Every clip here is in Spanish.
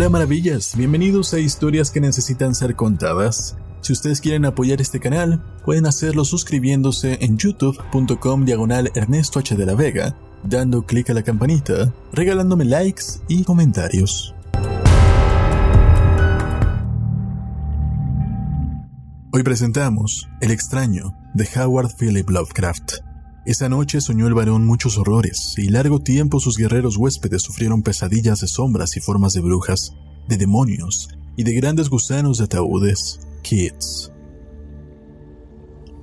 Hola maravillas, bienvenidos a historias que necesitan ser contadas. Si ustedes quieren apoyar este canal, pueden hacerlo suscribiéndose en youtube.com diagonal Ernesto H. de la Vega, dando clic a la campanita, regalándome likes y comentarios. Hoy presentamos El extraño de Howard Philip Lovecraft. Esa noche soñó el varón muchos horrores, y largo tiempo sus guerreros huéspedes sufrieron pesadillas de sombras y formas de brujas, de demonios y de grandes gusanos de ataúdes. Kids.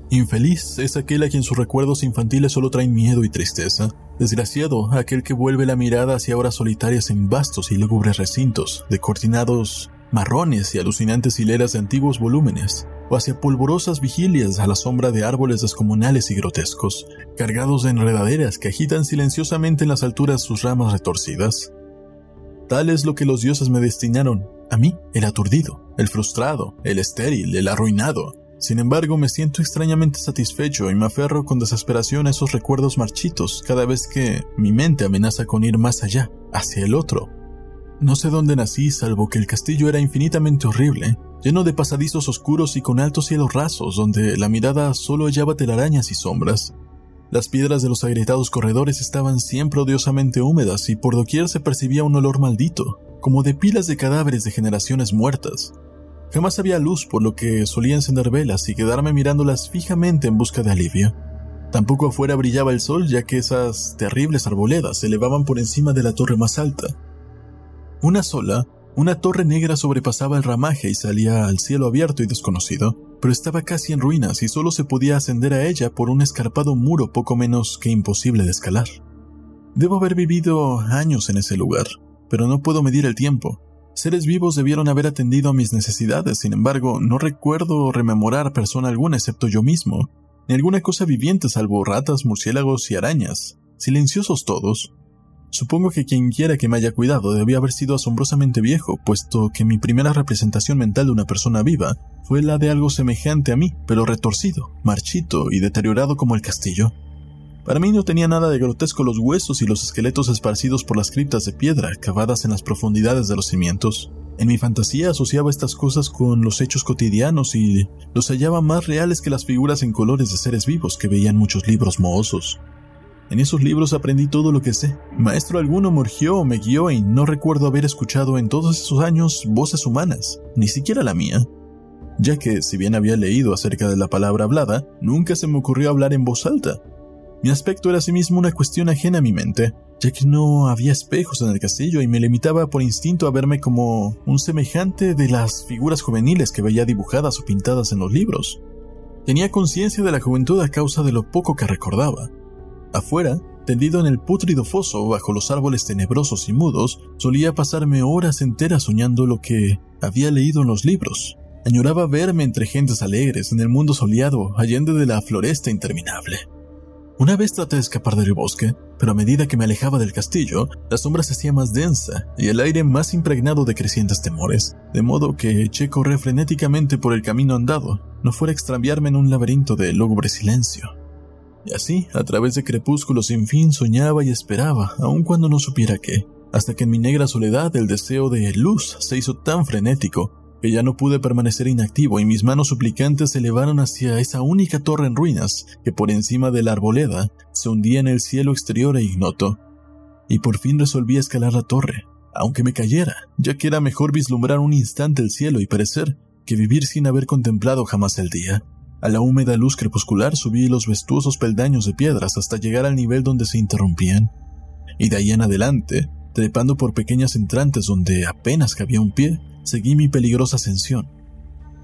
Infeliz es aquel a quien sus recuerdos infantiles solo traen miedo y tristeza. Desgraciado, aquel que vuelve la mirada hacia horas solitarias en vastos y lúgubres recintos, de cortinados marrones y alucinantes hileras de antiguos volúmenes, o hacia polvorosas vigilias a la sombra de árboles descomunales y grotescos, cargados de enredaderas que agitan silenciosamente en las alturas sus ramas retorcidas. Tal es lo que los dioses me destinaron, a mí, el aturdido, el frustrado, el estéril, el arruinado. Sin embargo, me siento extrañamente satisfecho y me aferro con desesperación a esos recuerdos marchitos cada vez que mi mente amenaza con ir más allá, hacia el otro. No sé dónde nací, salvo que el castillo era infinitamente horrible, lleno de pasadizos oscuros y con altos cielos rasos, donde la mirada solo hallaba telarañas y sombras. Las piedras de los agrietados corredores estaban siempre odiosamente húmedas y por doquier se percibía un olor maldito, como de pilas de cadáveres de generaciones muertas. Jamás había luz, por lo que solía encender velas y quedarme mirándolas fijamente en busca de alivio. Tampoco afuera brillaba el sol, ya que esas terribles arboledas se elevaban por encima de la torre más alta. Una sola, una torre negra sobrepasaba el ramaje y salía al cielo abierto y desconocido, pero estaba casi en ruinas y solo se podía ascender a ella por un escarpado muro poco menos que imposible de escalar. Debo haber vivido años en ese lugar, pero no puedo medir el tiempo. Seres vivos debieron haber atendido a mis necesidades, sin embargo, no recuerdo rememorar persona alguna excepto yo mismo, ni alguna cosa viviente salvo ratas, murciélagos y arañas, silenciosos todos, Supongo que quien quiera que me haya cuidado debía haber sido asombrosamente viejo, puesto que mi primera representación mental de una persona viva fue la de algo semejante a mí, pero retorcido, marchito y deteriorado como el castillo. Para mí no tenía nada de grotesco los huesos y los esqueletos esparcidos por las criptas de piedra cavadas en las profundidades de los cimientos. En mi fantasía asociaba estas cosas con los hechos cotidianos y los hallaba más reales que las figuras en colores de seres vivos que veían muchos libros mohosos. En esos libros aprendí todo lo que sé. Maestro alguno morgió o me guió y no recuerdo haber escuchado en todos esos años voces humanas, ni siquiera la mía. Ya que, si bien había leído acerca de la palabra hablada, nunca se me ocurrió hablar en voz alta. Mi aspecto era asimismo una cuestión ajena a mi mente, ya que no había espejos en el castillo y me limitaba por instinto a verme como un semejante de las figuras juveniles que veía dibujadas o pintadas en los libros. Tenía conciencia de la juventud a causa de lo poco que recordaba, Afuera, tendido en el pútrido foso bajo los árboles tenebrosos y mudos, solía pasarme horas enteras soñando lo que había leído en los libros. Añoraba verme entre gentes alegres en el mundo soleado, allende de la floresta interminable. Una vez traté de escapar del bosque, pero a medida que me alejaba del castillo, la sombra se hacía más densa y el aire más impregnado de crecientes temores, de modo que eché correr frenéticamente por el camino andado, no fuera a extraviarme en un laberinto de lúgubre silencio. Y así, a través de crepúsculos sin fin, soñaba y esperaba, aun cuando no supiera qué, hasta que en mi negra soledad el deseo de luz se hizo tan frenético que ya no pude permanecer inactivo y mis manos suplicantes se elevaron hacia esa única torre en ruinas que por encima de la arboleda se hundía en el cielo exterior e ignoto. Y por fin resolví escalar la torre, aunque me cayera, ya que era mejor vislumbrar un instante el cielo y perecer que vivir sin haber contemplado jamás el día. A la húmeda luz crepuscular subí los vestuosos peldaños de piedras hasta llegar al nivel donde se interrumpían, y de ahí en adelante, trepando por pequeñas entrantes donde apenas cabía un pie, seguí mi peligrosa ascensión.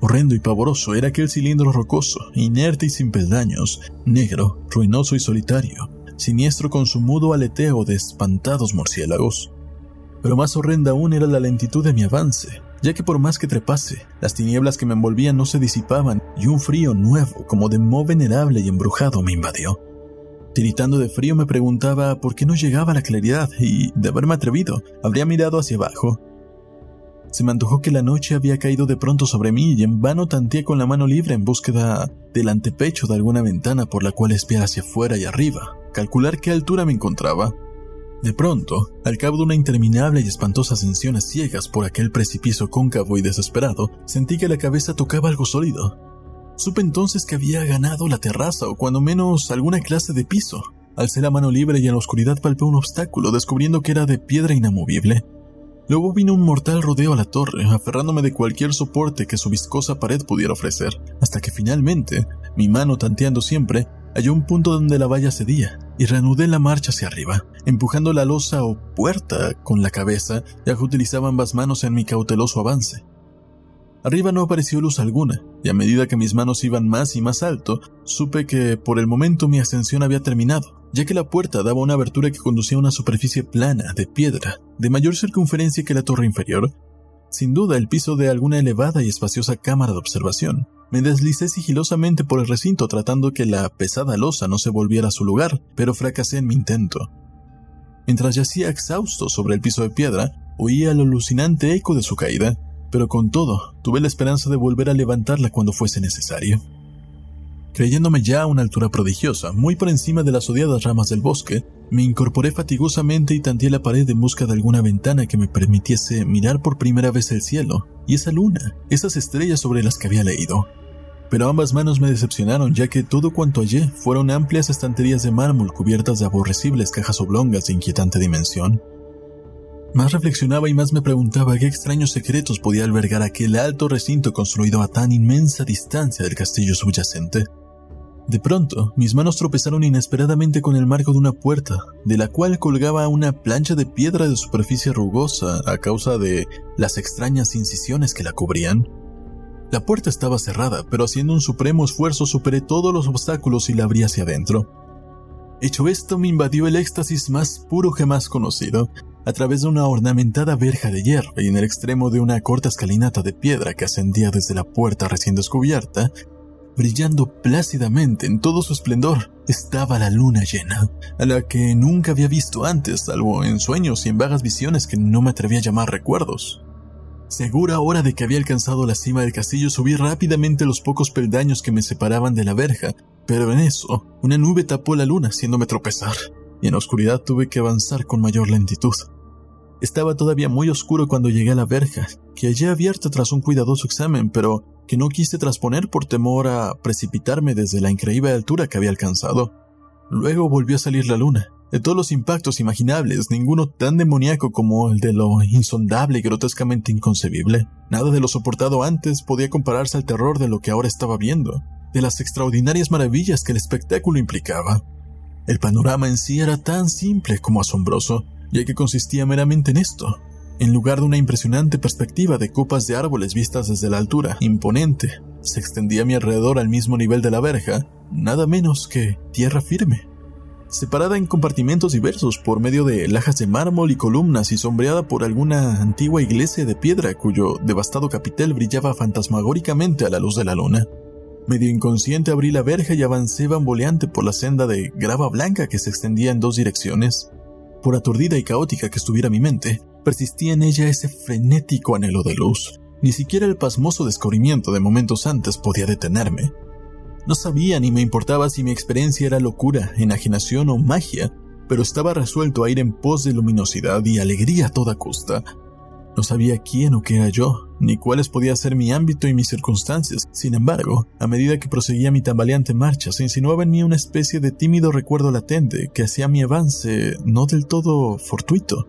Horrendo y pavoroso era aquel cilindro rocoso, inerte y sin peldaños, negro, ruinoso y solitario, siniestro con su mudo aleteo de espantados murciélagos. Pero más horrenda aún era la lentitud de mi avance, ya que por más que trepase, las tinieblas que me envolvían no se disipaban y un frío nuevo, como de moho venerable y embrujado, me invadió. Tiritando de frío me preguntaba por qué no llegaba la claridad y, de haberme atrevido, habría mirado hacia abajo. Se me antojó que la noche había caído de pronto sobre mí y en vano tanteé con la mano libre en búsqueda del antepecho de alguna ventana por la cual espiar hacia afuera y arriba, calcular qué altura me encontraba. De pronto, al cabo de una interminable y espantosa ascensión a ciegas por aquel precipicio cóncavo y desesperado, sentí que la cabeza tocaba algo sólido. Supe entonces que había ganado la terraza o cuando menos alguna clase de piso. Alcé la mano libre y en la oscuridad palpé un obstáculo, descubriendo que era de piedra inamovible. Luego vino un mortal rodeo a la torre, aferrándome de cualquier soporte que su viscosa pared pudiera ofrecer, hasta que finalmente, mi mano tanteando siempre, halló un punto donde la valla cedía, y reanudé la marcha hacia arriba, empujando la losa o puerta con la cabeza, ya que utilizaba ambas manos en mi cauteloso avance. Arriba no apareció luz alguna, y a medida que mis manos iban más y más alto, supe que por el momento mi ascensión había terminado ya que la puerta daba una abertura que conducía a una superficie plana, de piedra, de mayor circunferencia que la torre inferior. Sin duda el piso de alguna elevada y espaciosa cámara de observación. Me deslicé sigilosamente por el recinto tratando que la pesada losa no se volviera a su lugar, pero fracasé en mi intento. Mientras yacía exhausto sobre el piso de piedra, oía el alucinante eco de su caída, pero con todo, tuve la esperanza de volver a levantarla cuando fuese necesario. Creyéndome ya a una altura prodigiosa, muy por encima de las odiadas ramas del bosque, me incorporé fatigosamente y tanteé la pared en busca de alguna ventana que me permitiese mirar por primera vez el cielo y esa luna, esas estrellas sobre las que había leído. Pero ambas manos me decepcionaron ya que todo cuanto hallé fueron amplias estanterías de mármol cubiertas de aborrecibles cajas oblongas de inquietante dimensión. Más reflexionaba y más me preguntaba qué extraños secretos podía albergar aquel alto recinto construido a tan inmensa distancia del castillo subyacente. De pronto, mis manos tropezaron inesperadamente con el marco de una puerta, de la cual colgaba una plancha de piedra de superficie rugosa a causa de las extrañas incisiones que la cubrían. La puerta estaba cerrada, pero haciendo un supremo esfuerzo superé todos los obstáculos y la abrí hacia adentro. Hecho esto, me invadió el éxtasis más puro jamás conocido, a través de una ornamentada verja de hierro y en el extremo de una corta escalinata de piedra que ascendía desde la puerta recién descubierta, brillando plácidamente en todo su esplendor, estaba la luna llena, a la que nunca había visto antes, salvo en sueños y en vagas visiones que no me atreví a llamar recuerdos. Segura ahora de que había alcanzado la cima del castillo, subí rápidamente los pocos peldaños que me separaban de la verja, pero en eso, una nube tapó la luna haciéndome tropezar, y en la oscuridad tuve que avanzar con mayor lentitud. Estaba todavía muy oscuro cuando llegué a la verja, que hallé abierta tras un cuidadoso examen, pero que no quise trasponer por temor a precipitarme desde la increíble altura que había alcanzado. Luego volvió a salir la luna. De todos los impactos imaginables, ninguno tan demoníaco como el de lo insondable y grotescamente inconcebible. Nada de lo soportado antes podía compararse al terror de lo que ahora estaba viendo, de las extraordinarias maravillas que el espectáculo implicaba. El panorama en sí era tan simple como asombroso, ya que consistía meramente en esto, en lugar de una impresionante perspectiva de copas de árboles vistas desde la altura, imponente, se extendía a mi alrededor al mismo nivel de la verja, nada menos que tierra firme. Separada en compartimentos diversos por medio de lajas de mármol y columnas y sombreada por alguna antigua iglesia de piedra cuyo devastado capitel brillaba fantasmagóricamente a la luz de la luna. Medio inconsciente abrí la verja y avancé bamboleante por la senda de grava blanca que se extendía en dos direcciones. Por aturdida y caótica que estuviera mi mente, persistía en ella ese frenético anhelo de luz. Ni siquiera el pasmoso descubrimiento de momentos antes podía detenerme. No sabía ni me importaba si mi experiencia era locura, enajenación o magia, pero estaba resuelto a ir en pos de luminosidad y alegría a toda costa. No sabía quién o qué era yo, ni cuáles podía ser mi ámbito y mis circunstancias. Sin embargo, a medida que proseguía mi tambaleante marcha, se insinuaba en mí una especie de tímido recuerdo latente que hacía mi avance no del todo fortuito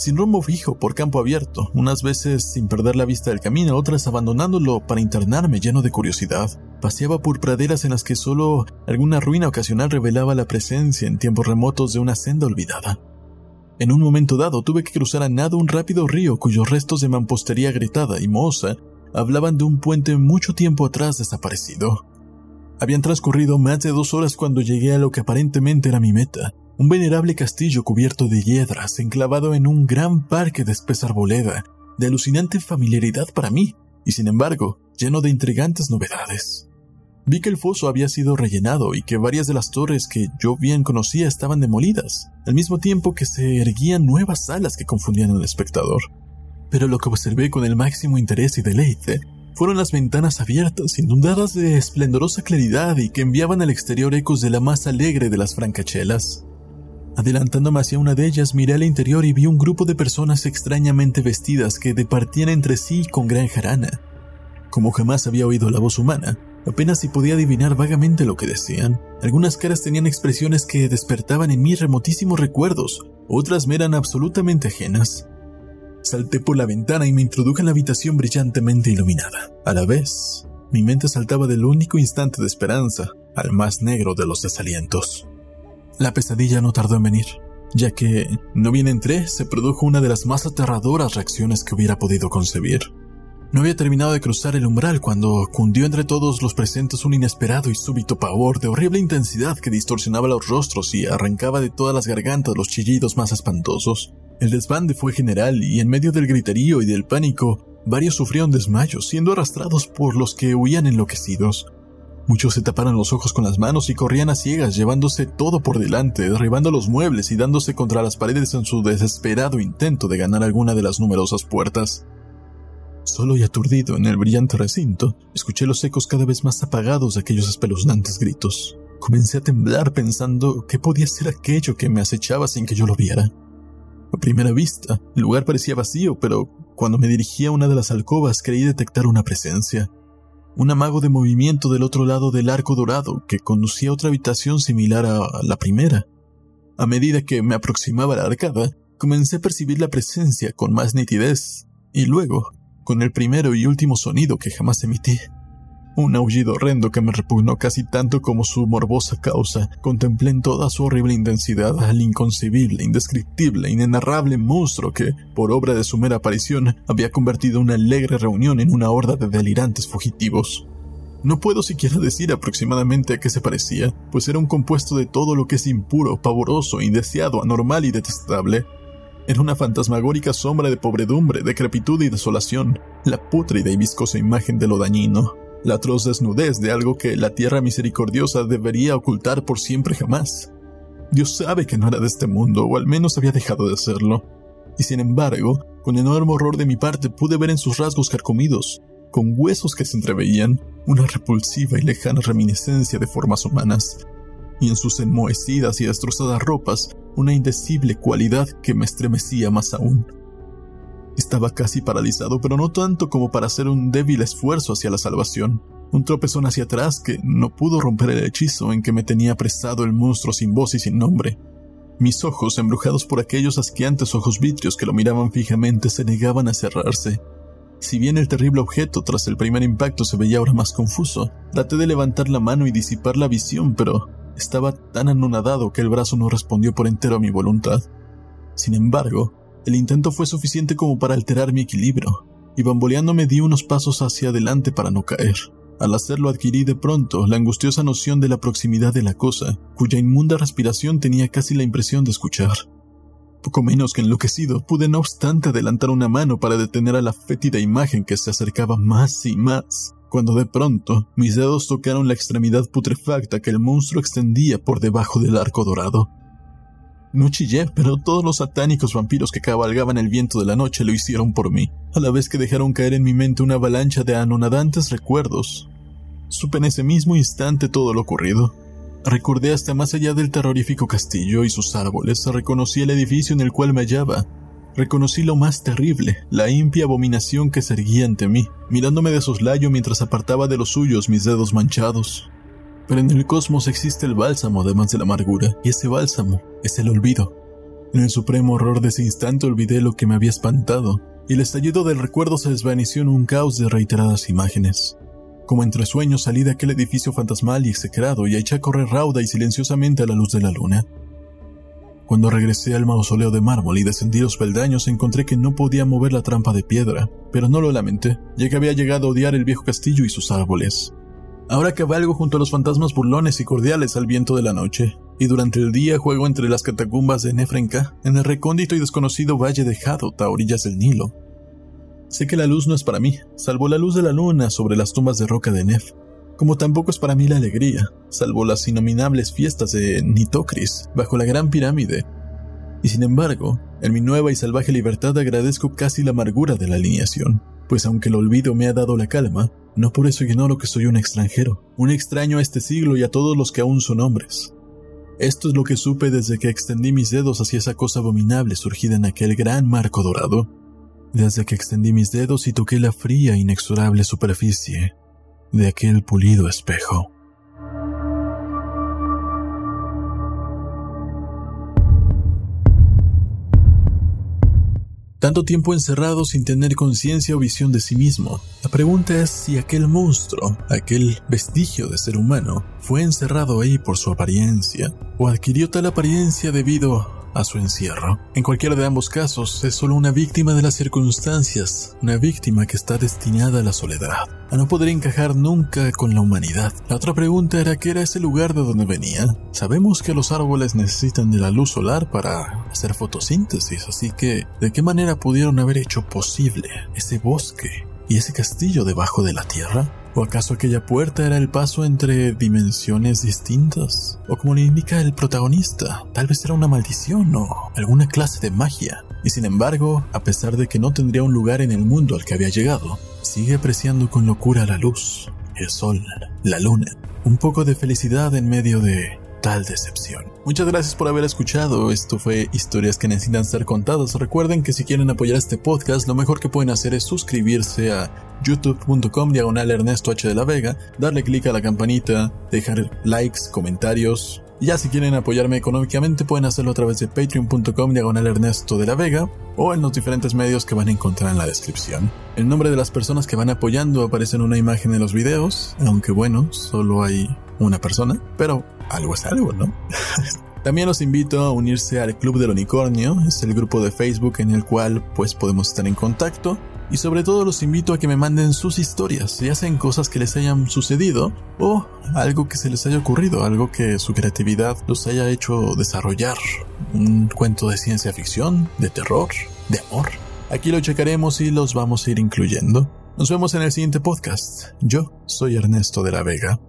sin rumbo fijo por campo abierto, unas veces sin perder la vista del camino, otras abandonándolo para internarme lleno de curiosidad. Paseaba por praderas en las que solo alguna ruina ocasional revelaba la presencia en tiempos remotos de una senda olvidada. En un momento dado tuve que cruzar a nado un rápido río cuyos restos de mampostería agrietada y mohosa hablaban de un puente mucho tiempo atrás desaparecido. Habían transcurrido más de dos horas cuando llegué a lo que aparentemente era mi meta, un venerable castillo cubierto de hiedras, enclavado en un gran parque de espesa arboleda, de alucinante familiaridad para mí, y sin embargo, lleno de intrigantes novedades. Vi que el foso había sido rellenado y que varias de las torres que yo bien conocía estaban demolidas, al mismo tiempo que se erguían nuevas salas que confundían al espectador. Pero lo que observé con el máximo interés y deleite fueron las ventanas abiertas, inundadas de esplendorosa claridad y que enviaban al exterior ecos de la más alegre de las francachelas. Adelantándome hacia una de ellas, miré al interior y vi un grupo de personas extrañamente vestidas que departían entre sí con gran jarana. Como jamás había oído la voz humana, apenas si podía adivinar vagamente lo que decían. Algunas caras tenían expresiones que despertaban en mí remotísimos recuerdos, otras me eran absolutamente ajenas. Salté por la ventana y me introduje en la habitación brillantemente iluminada. A la vez, mi mente saltaba del único instante de esperanza al más negro de los desalientos. La pesadilla no tardó en venir, ya que, no bien entré, se produjo una de las más aterradoras reacciones que hubiera podido concebir. No había terminado de cruzar el umbral cuando cundió entre todos los presentes un inesperado y súbito pavor de horrible intensidad que distorsionaba los rostros y arrancaba de todas las gargantas los chillidos más espantosos. El desbande fue general y en medio del griterío y del pánico, varios sufrieron desmayos, siendo arrastrados por los que huían enloquecidos. Muchos se taparon los ojos con las manos y corrían a ciegas, llevándose todo por delante, derribando los muebles y dándose contra las paredes en su desesperado intento de ganar alguna de las numerosas puertas. Solo y aturdido en el brillante recinto, escuché los ecos cada vez más apagados de aquellos espeluznantes gritos. Comencé a temblar pensando qué podía ser aquello que me acechaba sin que yo lo viera. A primera vista, el lugar parecía vacío, pero cuando me dirigí a una de las alcobas creí detectar una presencia. Un amago de movimiento del otro lado del arco dorado que conducía a otra habitación similar a la primera. A medida que me aproximaba a la arcada, comencé a percibir la presencia con más nitidez, y luego con el primero y último sonido que jamás emití. Un aullido horrendo que me repugnó casi tanto como su morbosa causa. Contemplé en toda su horrible intensidad al inconcebible, indescriptible, inenarrable monstruo que, por obra de su mera aparición, había convertido una alegre reunión en una horda de delirantes fugitivos. No puedo siquiera decir aproximadamente a qué se parecía, pues era un compuesto de todo lo que es impuro, pavoroso, indeseado, anormal y detestable. Era una fantasmagórica sombra de pobredumbre, decrepitud y desolación, la pútrida y viscosa imagen de lo dañino, la atroz desnudez de algo que la tierra misericordiosa debería ocultar por siempre jamás. Dios sabe que no era de este mundo, o al menos había dejado de serlo. Y sin embargo, con enorme horror de mi parte pude ver en sus rasgos carcomidos, con huesos que se entreveían, una repulsiva y lejana reminiscencia de formas humanas, y en sus enmohecidas y destrozadas ropas una indecible cualidad que me estremecía más aún. Estaba casi paralizado, pero no tanto como para hacer un débil esfuerzo hacia la salvación. Un tropezón hacia atrás que no pudo romper el hechizo en que me tenía apresado el monstruo sin voz y sin nombre. Mis ojos, embrujados por aquellos asqueantes ojos vitrios que lo miraban fijamente, se negaban a cerrarse. Si bien el terrible objeto tras el primer impacto se veía ahora más confuso, traté de levantar la mano y disipar la visión, pero estaba tan anonadado que el brazo no respondió por entero a mi voluntad. Sin embargo, el intento fue suficiente como para alterar mi equilibrio, y bamboleándome di unos pasos hacia adelante para no caer. Al hacerlo adquirí de pronto la angustiosa noción de la proximidad de la cosa, cuya inmunda respiración tenía casi la impresión de escuchar. Poco menos que enloquecido, pude no obstante adelantar una mano para detener a la fétida imagen que se acercaba más y más cuando de pronto mis dedos tocaron la extremidad putrefacta que el monstruo extendía por debajo del arco dorado. No chillé, pero todos los satánicos vampiros que cabalgaban el viento de la noche lo hicieron por mí, a la vez que dejaron caer en mi mente una avalancha de anonadantes recuerdos. Supe en ese mismo instante todo lo ocurrido. Recordé hasta más allá del terrorífico castillo y sus árboles, reconocí el edificio en el cual me hallaba, Reconocí lo más terrible, la impia abominación que se erguía ante mí, mirándome de soslayo mientras apartaba de los suyos mis dedos manchados. Pero en el cosmos existe el bálsamo además de la amargura, y ese bálsamo es el olvido. En el supremo horror de ese instante olvidé lo que me había espantado, y el estallido del recuerdo se desvaneció en un caos de reiteradas imágenes. Como entre sueños salí de aquel edificio fantasmal y execrado y eché a correr rauda y silenciosamente a la luz de la luna. Cuando regresé al mausoleo de mármol y descendí los peldaños encontré que no podía mover la trampa de piedra, pero no lo lamenté, ya que había llegado a odiar el viejo castillo y sus árboles. Ahora cabalgo junto a los fantasmas burlones y cordiales al viento de la noche, y durante el día juego entre las catacumbas de Nefrenka, en el recóndito y desconocido valle de Hadot a orillas del Nilo. Sé que la luz no es para mí, salvo la luz de la luna sobre las tumbas de roca de Nef, como tampoco es para mí la alegría, salvo las innominables fiestas de Nitocris bajo la gran pirámide. Y sin embargo, en mi nueva y salvaje libertad agradezco casi la amargura de la alineación, pues aunque el olvido me ha dado la calma, no por eso ignoro que soy un extranjero, un extraño a este siglo y a todos los que aún son hombres. Esto es lo que supe desde que extendí mis dedos hacia esa cosa abominable surgida en aquel gran marco dorado. Desde que extendí mis dedos y toqué la fría, inexorable superficie de aquel pulido espejo. Tanto tiempo encerrado sin tener conciencia o visión de sí mismo. La pregunta es si aquel monstruo, aquel vestigio de ser humano, fue encerrado ahí por su apariencia, o adquirió tal apariencia debido a su encierro. En cualquiera de ambos casos, es solo una víctima de las circunstancias, una víctima que está destinada a la soledad, a no poder encajar nunca con la humanidad. La otra pregunta era qué era ese lugar de donde venía. Sabemos que los árboles necesitan de la luz solar para hacer fotosíntesis, así que ¿de qué manera pudieron haber hecho posible ese bosque y ese castillo debajo de la tierra? ¿O acaso aquella puerta era el paso entre dimensiones distintas? O como le indica el protagonista, tal vez era una maldición o alguna clase de magia. Y sin embargo, a pesar de que no tendría un lugar en el mundo al que había llegado, sigue apreciando con locura la luz, el sol, la luna, un poco de felicidad en medio de tal decepción. Muchas gracias por haber escuchado. Esto fue Historias que necesitan ser contadas. Recuerden que si quieren apoyar este podcast, lo mejor que pueden hacer es suscribirse a youtube.com diagonal Ernesto H de la Vega, darle clic a la campanita, dejar likes, comentarios. Ya si quieren apoyarme económicamente pueden hacerlo a través de patreon.com diagonal Ernesto de la Vega o en los diferentes medios que van a encontrar en la descripción. El nombre de las personas que van apoyando aparece en una imagen en los videos, aunque bueno, solo hay una persona, pero algo es algo, ¿no? También los invito a unirse al Club del Unicornio, es el grupo de Facebook en el cual pues podemos estar en contacto y sobre todo los invito a que me manden sus historias, ya sean cosas que les hayan sucedido o algo que se les haya ocurrido, algo que su creatividad los haya hecho desarrollar, un cuento de ciencia ficción, de terror, de amor. Aquí lo checaremos y los vamos a ir incluyendo. Nos vemos en el siguiente podcast. Yo soy Ernesto de la Vega.